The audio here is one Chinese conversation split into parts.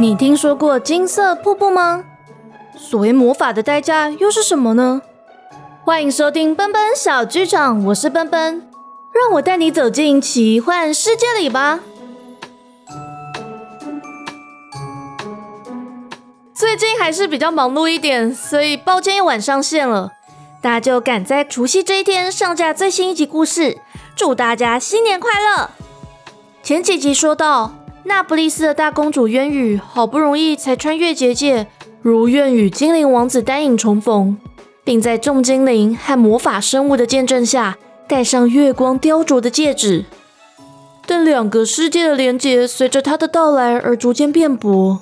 你听说过金色瀑布吗？所谓魔法的代价又是什么呢？欢迎收听奔奔小剧场，我是奔奔，让我带你走进奇幻世界里吧。最近还是比较忙碌一点，所以抱歉又晚上线了。大家就赶在除夕这一天上架最新一集故事，祝大家新年快乐！前几集说到，那不勒斯的大公主渊羽好不容易才穿越结界，如愿与精灵王子丹影重逢。并在众精灵和魔法生物的见证下，戴上月光雕琢的戒指。但两个世界的连结随着他的到来而逐渐变薄。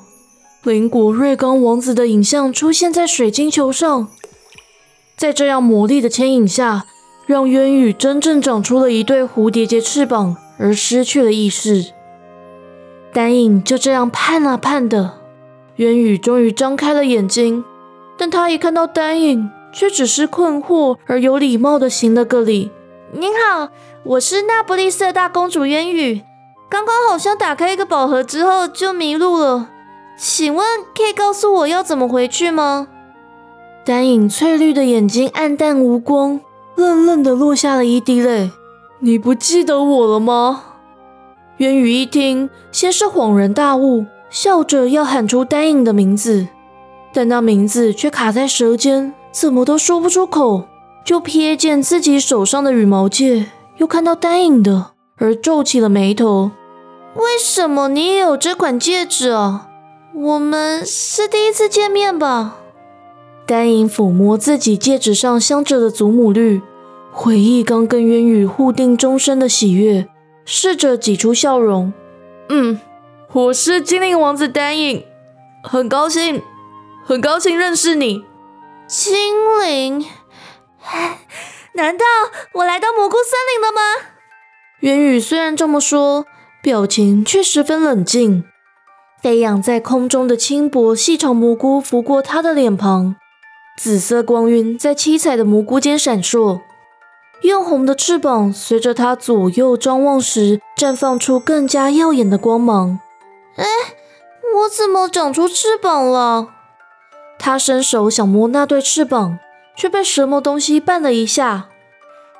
邻国瑞刚王子的影像出现在水晶球上，在这样魔力的牵引下，让渊羽真正长出了一对蝴蝶结翅膀，而失去了意识。丹影就这样盼啊盼的，渊羽终于张开了眼睛，但他一看到丹影。却只是困惑而有礼貌的行了个礼。您好，我是那不勒斯大公主渊羽。刚刚好像打开一个宝盒之后就迷路了，请问可以告诉我要怎么回去吗？丹影翠绿的眼睛暗淡无光，愣愣的落下了一滴泪。你不记得我了吗？渊羽一听，先是恍然大悟，笑着要喊出丹影的名字，但那名字却卡在舌尖。怎么都说不出口，就瞥见自己手上的羽毛戒，又看到丹影的，而皱起了眉头。为什么你也有这款戒指啊？我们是第一次见面吧？丹影抚摸自己戒指上镶着的祖母绿，回忆刚跟渊羽互定终身的喜悦，试着挤出笑容。嗯，我是精灵王子丹影，很高兴，很高兴认识你。精灵？难道我来到蘑菇森林了吗？渊宇虽然这么说，表情却十分冷静。飞扬在空中的轻薄细长蘑菇拂过他的脸庞，紫色光晕在七彩的蘑菇间闪烁，艳红的翅膀随着他左右张望时绽放出更加耀眼的光芒。哎，我怎么长出翅膀了？他伸手想摸那对翅膀，却被什么东西绊了一下。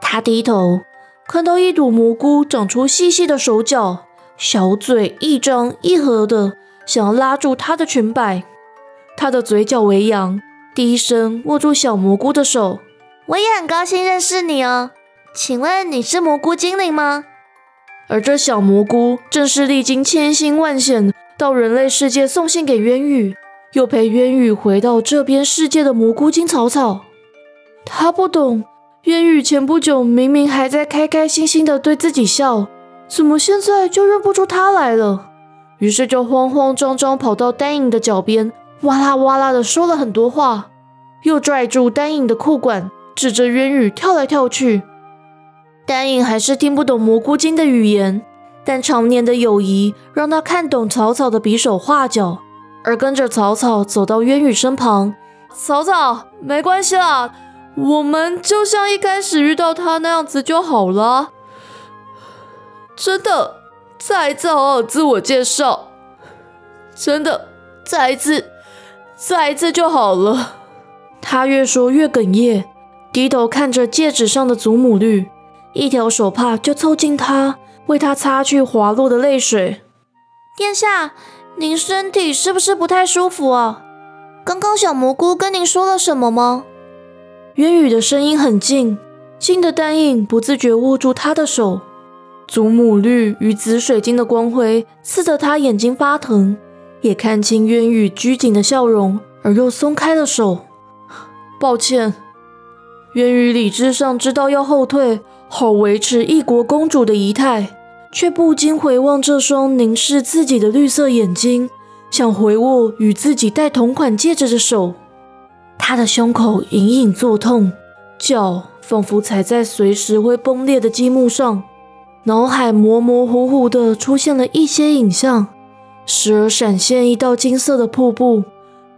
他低头，看到一朵蘑菇长出细细的手脚，小嘴一张一合的，想要拉住他的裙摆。他的嘴角微扬，低声握住小蘑菇的手：“我也很高兴认识你哦，请问你是蘑菇精灵吗？”而这小蘑菇正是历经千辛万险到人类世界送信给渊羽。又陪渊羽回到这边世界的蘑菇精草草，他不懂，渊羽前不久明明还在开开心心的对自己笑，怎么现在就认不出他来了？于是就慌慌张张跑到丹影的脚边，哇啦哇啦的说了很多话，又拽住丹影的裤管，指着渊羽跳来跳去。丹影还是听不懂蘑菇精的语言，但常年的友谊让他看懂草草的比手画脚。而跟着草草走到渊羽身旁，草草，没关系啦，我们就像一开始遇到他那样子就好了。真的，再一次好好自我介绍。真的，再一次，再一次就好了。他越说越哽咽，低头看着戒指上的祖母绿，一条手帕就凑近他，为他擦去滑落的泪水。殿下。您身体是不是不太舒服啊？刚刚小蘑菇跟您说了什么吗？渊羽的声音很近，近的丹影不自觉握住他的手。祖母绿与紫水晶的光辉刺得他眼睛发疼，也看清渊羽拘谨的笑容，而又松开了手。抱歉，源于理智上知道要后退，好维持一国公主的仪态。却不禁回望这双凝视自己的绿色眼睛，想回握与自己戴同款戒指的手。他的胸口隐隐作痛，脚仿佛踩在随时会崩裂的积木上，脑海模模糊糊的出现了一些影像，时而闪现一道金色的瀑布，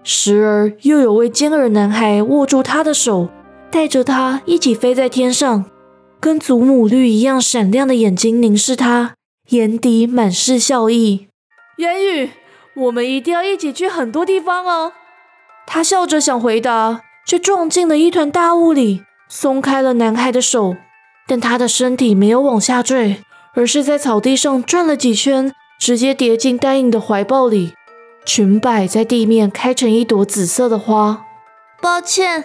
时而又有位尖耳男孩握住他的手，带着他一起飞在天上。跟祖母绿一样闪亮的眼睛凝视他，眼底满是笑意。言语，我们一定要一起去很多地方哦。他笑着想回答，却撞进了一团大雾里，松开了男孩的手。但他的身体没有往下坠，而是在草地上转了几圈，直接跌进丹影的怀抱里。裙摆在地面开成一朵紫色的花。抱歉，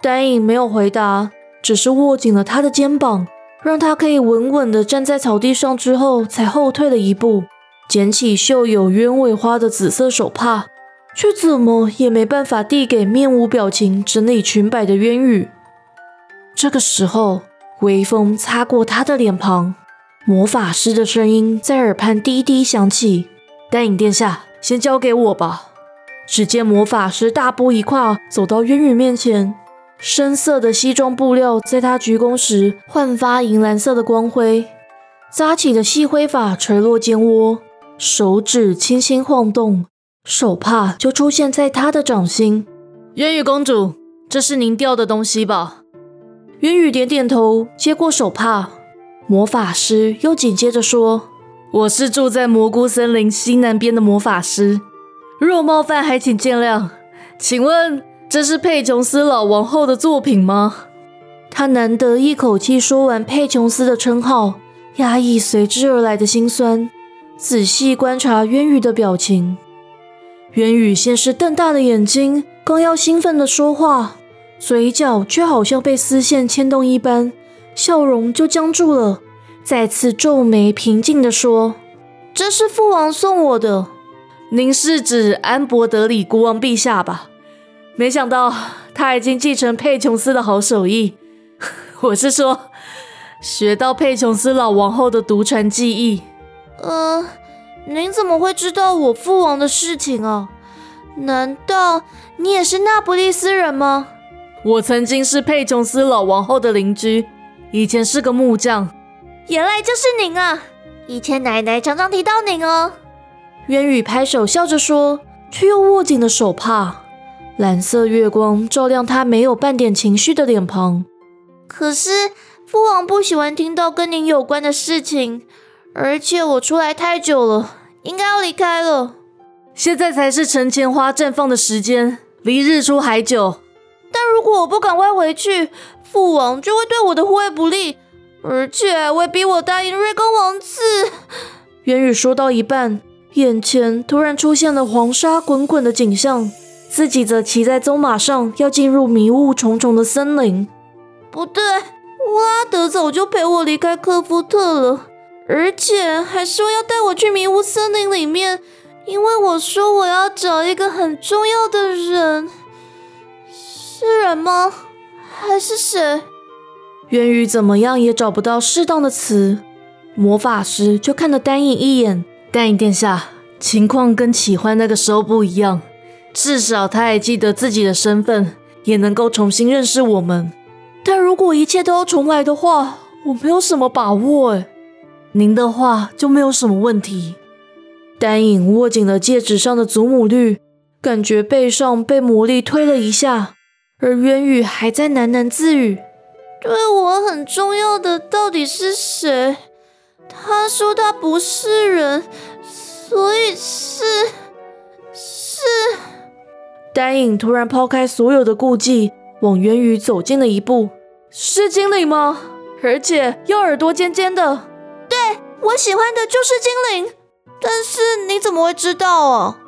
丹影没有回答，只是握紧了他的肩膀，让他可以稳稳地站在草地上。之后才后退了一步，捡起绣有鸢尾花的紫色手帕，却怎么也没办法递给面无表情整理裙摆的渊羽。这个时候。微风擦过他的脸庞，魔法师的声音在耳畔低低响起：“丹影殿下，先交给我吧。”只见魔法师大步一跨走到渊羽面前，深色的西装布料在他鞠躬时焕发银蓝色的光辉，扎起的细灰发垂落肩窝，手指轻轻晃动，手帕就出现在他的掌心。渊羽公主，这是您掉的东西吧？渊羽点点头，接过手帕。魔法师又紧接着说：“我是住在蘑菇森林西南边的魔法师，若冒犯，还请见谅。请问这是佩琼斯老王后的作品吗？”他难得一口气说完佩琼斯的称号，压抑随之而来的心酸，仔细观察渊羽的表情。渊羽先是瞪大了眼睛，刚要兴奋地说话。嘴角却好像被丝线牵动一般，笑容就僵住了。再次皱眉，平静地说：“这是父王送我的。您是指安博德里国王陛下吧？没想到他已经继承佩琼斯的好手艺。我是说，学到佩琼斯老王后的独传技艺。呃，您怎么会知道我父王的事情啊？难道你也是那不勒斯人吗？”我曾经是佩琼斯老王后的邻居，以前是个木匠。原来就是您啊！以前奶奶常常提到您哦。渊宇拍手笑着说，却又握紧了手帕。蓝色月光照亮他没有半点情绪的脸庞。可是父王不喜欢听到跟您有关的事情，而且我出来太久了，应该要离开了。现在才是陈前花绽放的时间，离日出还久。但如果我不赶快回去，父王就会对我的护卫不利，而且会逼我答应瑞根王子。元宇说到一半，眼前突然出现了黄沙滚滚的景象，自己则骑在棕马上，要进入迷雾重重的森林。不对，乌拉德早就陪我离开科夫特了，而且还说要带我去迷雾森林里面，因为我说我要找一个很重要的人。是人吗？还是谁？源于怎么样也找不到适当的词，魔法师就看了丹影一眼。丹影殿下，情况跟启欢那个时候不一样，至少他还记得自己的身份，也能够重新认识我们。但如果一切都要重来的话，我没有什么把握。哎，您的话就没有什么问题。丹影握紧了戒指上的祖母绿，感觉背上被魔力推了一下。而渊羽还在喃喃自语：“对我很重要的到底是谁？他说他不是人，所以是是。”丹影突然抛开所有的顾忌，往渊宇走近了一步：“是精灵吗？而且又耳朵尖尖的？对我喜欢的就是精灵。但是你怎么会知道啊？”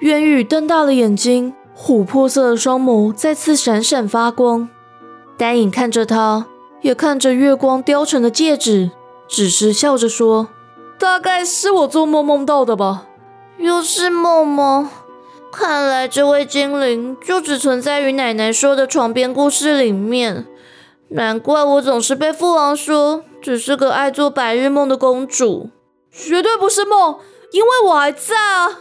渊宇瞪大了眼睛。琥珀色的双眸再次闪闪发光，丹影看着他，也看着月光雕成的戒指，只是笑着说：“大概是我做梦梦到的吧。”又是梦吗？看来这位精灵就只存在于奶奶说的床边故事里面。难怪我总是被父王说只是个爱做白日梦的公主。绝对不是梦，因为我还在啊！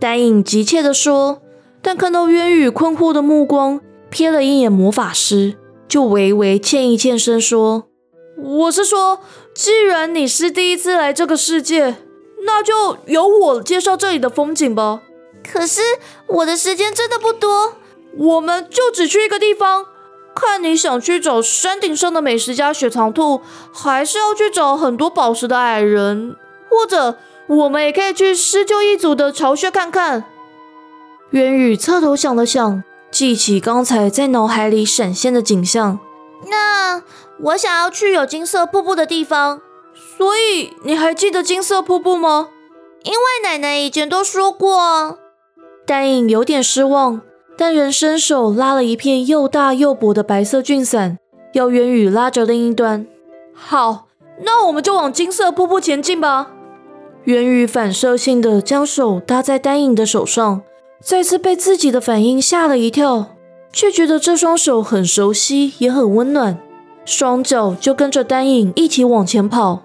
丹影急切地说。但看到渊羽困惑的目光，瞥了一眼魔法师，就微微欠一欠身说：“我是说，既然你是第一次来这个世界，那就由我介绍这里的风景吧。可是我的时间真的不多，我们就只去一个地方。看你想去找山顶上的美食家雪藏兔，还是要去找很多宝石的矮人，或者我们也可以去施救一族的巢穴看看。渊宇侧头想了想，记起刚才在脑海里闪现的景象。那我想要去有金色瀑布的地方。所以你还记得金色瀑布吗？因为奶奶以前都说过。丹影有点失望，但仍伸手拉了一片又大又薄的白色菌伞，要渊宇拉着另一端。好，那我们就往金色瀑布前进吧。渊宇反射性的将手搭在丹影的手上，再次被自己的反应吓了一跳，却觉得这双手很熟悉，也很温暖，双脚就跟着丹影一起往前跑。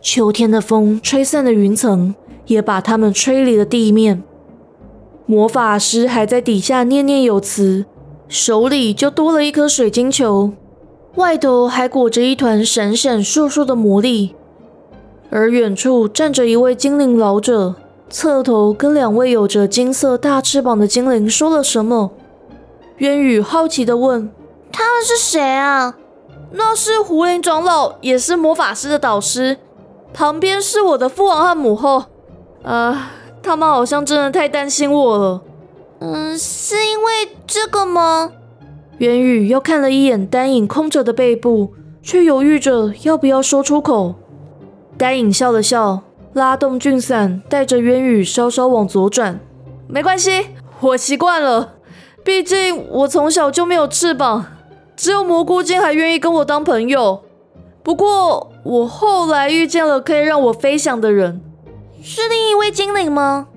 秋天的风吹散了云层，也把他们吹离了地面。魔法师还在底下念念有词，手里就多了一颗水晶球，外头还裹着一团闪闪烁烁的魔力。而远处站着一位精灵老者，侧头跟两位有着金色大翅膀的精灵说了什么。渊宇好奇地问：“他们是谁啊？”“那是胡林长老，也是魔法师的导师。”旁边是我的父王和母后，呃，他们好像真的太担心我了。嗯，是因为这个吗？元宇又看了一眼丹影空着的背部，却犹豫着要不要说出口。丹影笑了笑，拉动俊伞，带着渊宇稍稍往左转。没关系，我习惯了。毕竟我从小就没有翅膀，只有蘑菇精还愿意跟我当朋友。不过，我后来遇见了可以让我飞翔的人，是另一位精灵吗？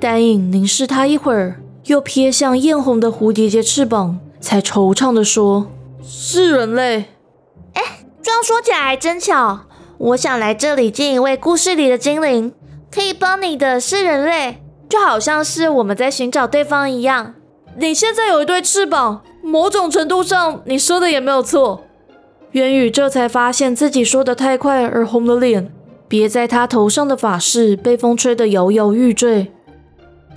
丹影凝视他一会儿，又瞥向艳红的蝴蝶结翅膀，才惆怅地说：“是人类。”哎，这样说起来还真巧。我想来这里见一位故事里的精灵，可以帮你的是人类，就好像是我们在寻找对方一样。你现在有一对翅膀，某种程度上你说的也没有错。元宇这才发现自己说的太快而红了脸，别在他头上的发饰被风吹得摇摇欲坠。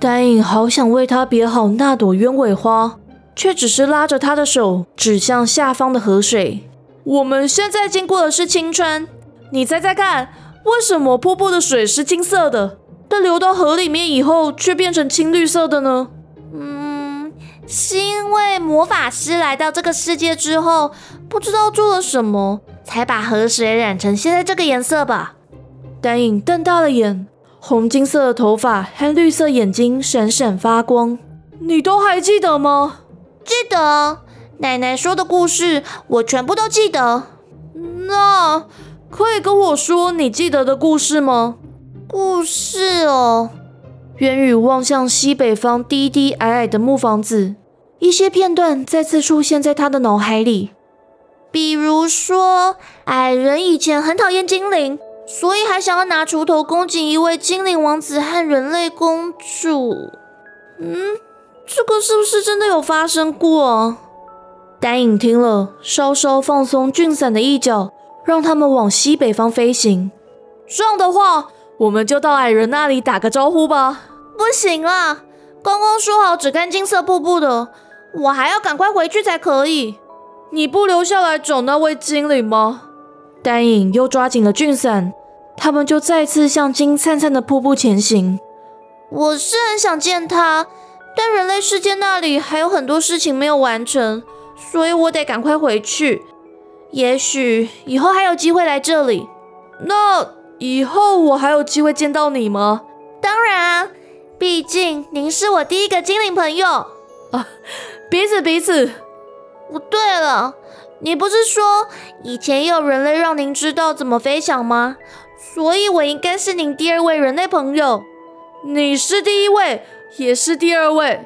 丹影好想为他别好那朵鸢尾花，却只是拉着他的手指向下方的河水。我们现在经过的是青川，你猜猜看，为什么瀑布的水是金色的，但流到河里面以后却变成青绿色的呢？嗯，是因为魔法师来到这个世界之后。不知道做了什么，才把河水染成现在这个颜色吧？丹影瞪大了眼，红金色的头发和绿色眼睛闪闪发光。你都还记得吗？记得，奶奶说的故事我全部都记得。那可以跟我说你记得的故事吗？故事哦。元宇望向西北方低低矮矮的木房子，一些片段再次出现在他的脑海里。比如说，矮人以前很讨厌精灵，所以还想要拿锄头攻击一位精灵王子和人类公主。嗯，这个是不是真的有发生过？丹影听了，稍稍放松俊伞的一角，让他们往西北方飞行。这样的话，我们就到矮人那里打个招呼吧。不行啊，刚刚说好只看金色瀑布的，我还要赶快回去才可以。你不留下来找那位精灵吗？丹影又抓紧了菌伞，他们就再次向金灿灿的瀑布前行。我是很想见他，但人类世界那里还有很多事情没有完成，所以我得赶快回去。也许以后还有机会来这里。那以后我还有机会见到你吗？当然，毕竟您是我第一个精灵朋友啊！彼此彼此。不对了，你不是说以前也有人类让您知道怎么飞翔吗？所以我应该是您第二位人类朋友。你是第一位，也是第二位。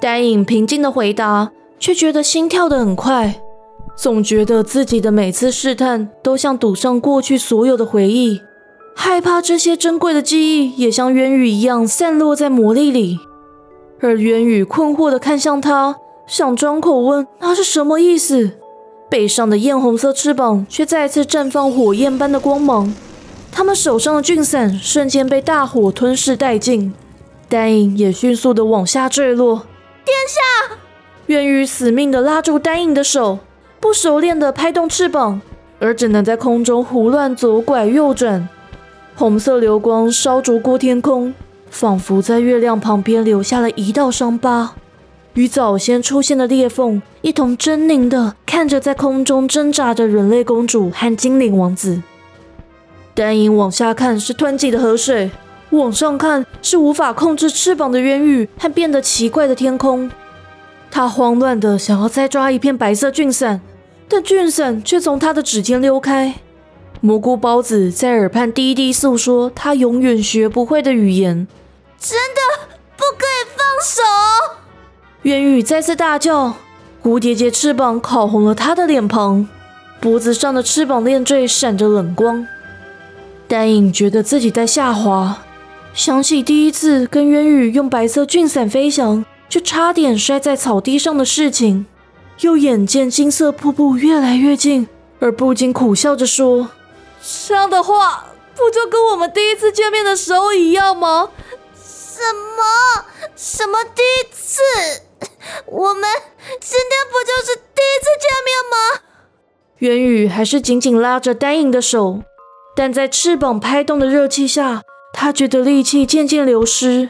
丹影平静的回答，却觉得心跳的很快，总觉得自己的每次试探都像赌上过去所有的回忆，害怕这些珍贵的记忆也像渊羽一样散落在魔力里。而渊羽困惑的看向他。想张口问那是什么意思，背上的艳红色翅膀却再次绽放火焰般的光芒。他们手上的菌伞瞬间被大火吞噬殆尽，丹影也迅速的往下坠落。殿下，渊羽死命的拉住丹影的手，不熟练的拍动翅膀，而只能在空中胡乱左拐右转，红色流光烧灼过天空，仿佛在月亮旁边留下了一道伤疤，与早先出现的裂缝一同狰狞的看着在空中挣扎的人类公主和精灵王子。丹影往下看是湍急的河水，往上看是无法控制翅膀的渊羽和变得奇怪的天空。他慌乱的想要再抓一片白色菌伞，但菌伞却从他的指尖溜开。蘑菇包子在耳畔低低诉说他永远学不会的语言。真的不可以放手！渊羽再次大叫。蝴蝶结翅膀烤红了他的脸庞，脖子上的翅膀链坠闪着冷光。丹影觉得自己在下滑，想起第一次跟渊羽用白色菌伞飞翔，却差点摔在草地上的事情，又眼见金色瀑布越来越近，而不禁苦笑着说：“这样的话，不就跟我们第一次见面的时候一样吗？”“什么？什么第一次？我们今天不就是第一次见面吗？”渊羽还是紧紧拉着丹影的手。但在翅膀拍动的热气下，他觉得力气渐渐流失。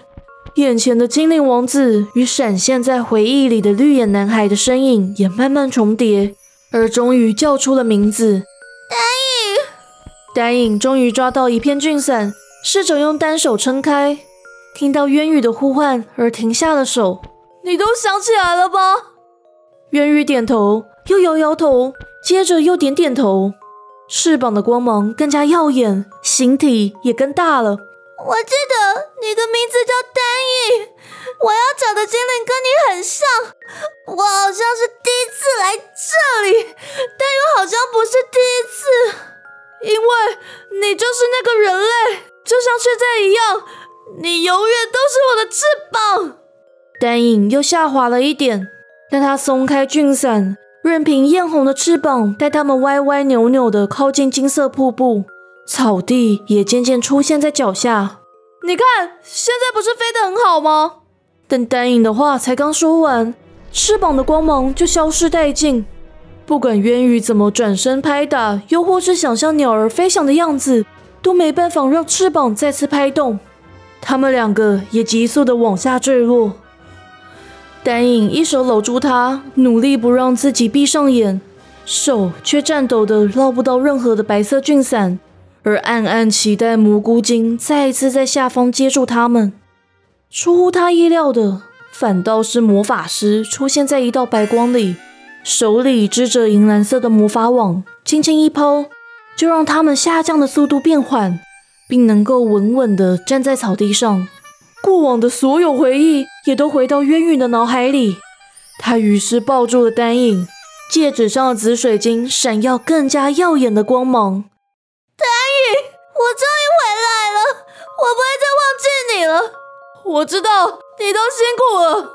眼前的精灵王子与闪现在回忆里的绿眼男孩的身影也慢慢重叠，而终于叫出了名字：丹影。丹影终于抓到一片菌伞，试着用单手撑开，听到渊羽的呼唤而停下了手。你都想起来了吧？渊羽点头，又摇摇头，接着又点点头。翅膀的光芒更加耀眼，形体也更大了。我记得你的名字叫丹影，我要找的精灵跟你很像。我好像是第一次来这里，但又好像不是第一次，因为你就是那个人类，就像现在一样，你永远都是我的翅膀。丹影又下滑了一点，但他松开俊伞。任凭艳红的翅膀带他们歪歪扭扭的靠近金色瀑布，草地也渐渐出现在脚下。你看，现在不是飞得很好吗？但丹影的话才刚说完，翅膀的光芒就消失殆尽。不管渊羽怎么转身拍打，又或是想象鸟儿飞翔的样子，都没办法让翅膀再次拍动。他们两个也急速的往下坠落。丹影一手搂住他，努力不让自己闭上眼，手却颤抖的捞不到任何的白色菌伞，而暗暗期待蘑菇精再一次在下方接住他们。出乎他意料的，反倒是魔法师出现在一道白光里，手里支着银蓝色的魔法网，轻轻一抛，就让他们下降的速度变缓，并能够稳稳的站在草地上。过往的所有回忆也都回到渊羽的脑海里，他于是抱住了丹影，戒指上的紫水晶闪耀更加耀眼的光芒。丹影，我终于回来了，我不会再忘记你了。我知道你都辛苦了。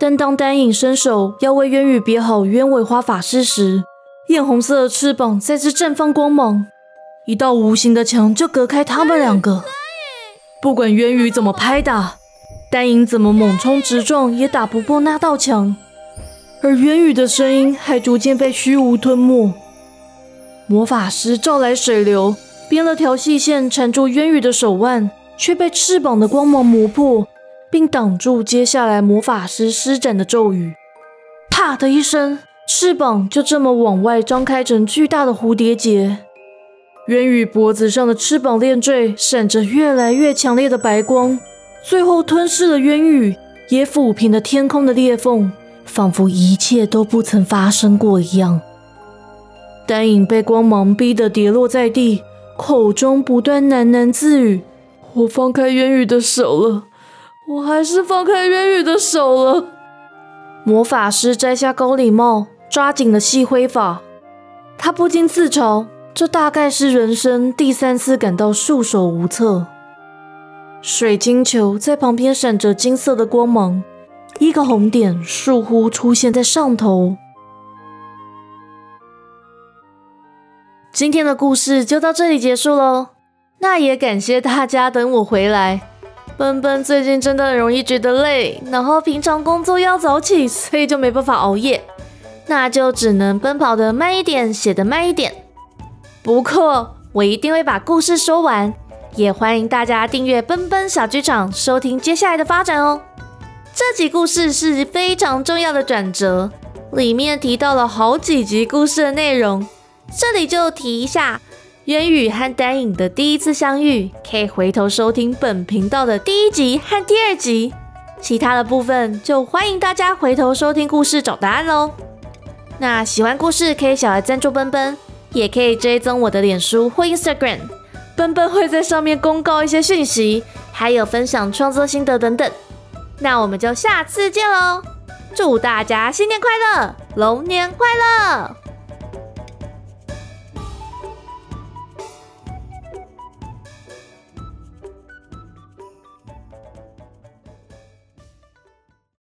但当丹影伸手要为渊羽别好鸢尾花法师时，艳红色的翅膀再次绽放光芒，一道无形的墙就隔开他们两个。不管渊羽怎么拍打，丹影怎么猛冲直撞，也打不破那道墙。而渊羽的声音还逐渐被虚无吞没。魔法师召来水流，编了条细线缠住渊羽的手腕，却被翅膀的光芒磨破，并挡住接下来魔法师施展的咒语。啪的一声，翅膀就这么往外张开成巨大的蝴蝶结。渊羽脖子上的翅膀链坠闪着越来越强烈的白光，最后吞噬了渊羽，也抚平了天空的裂缝，仿佛一切都不曾发生过一样。丹影被光芒逼得跌落在地，口中不断喃喃自语：“我放开渊羽的手了，我还是放开渊羽的手了。”魔法师摘下高礼帽，抓紧了细灰发，他不禁自嘲。这大概是人生第三次感到束手无策。水晶球在旁边闪着金色的光芒，一个红点倏忽出现在上头。今天的故事就到这里结束喽。那也感谢大家等我回来。笨笨最近真的很容易觉得累，然后平常工作要早起，所以就没办法熬夜，那就只能奔跑的慢一点，写的慢一点。不过，我一定会把故事说完，也欢迎大家订阅奔奔小剧场，收听接下来的发展哦。这集故事是非常重要的转折，里面提到了好几集故事的内容，这里就提一下。渊宇和丹影的第一次相遇，可以回头收听本频道的第一集和第二集。其他的部分就欢迎大家回头收听故事找答案喽。那喜欢故事可以小额赞助奔奔，也可以追踪我的脸书或 Instagram，笨笨会在上面公告一些讯息，还有分享创作心得等等。那我们就下次见喽！祝大家新年快乐，龙年快乐！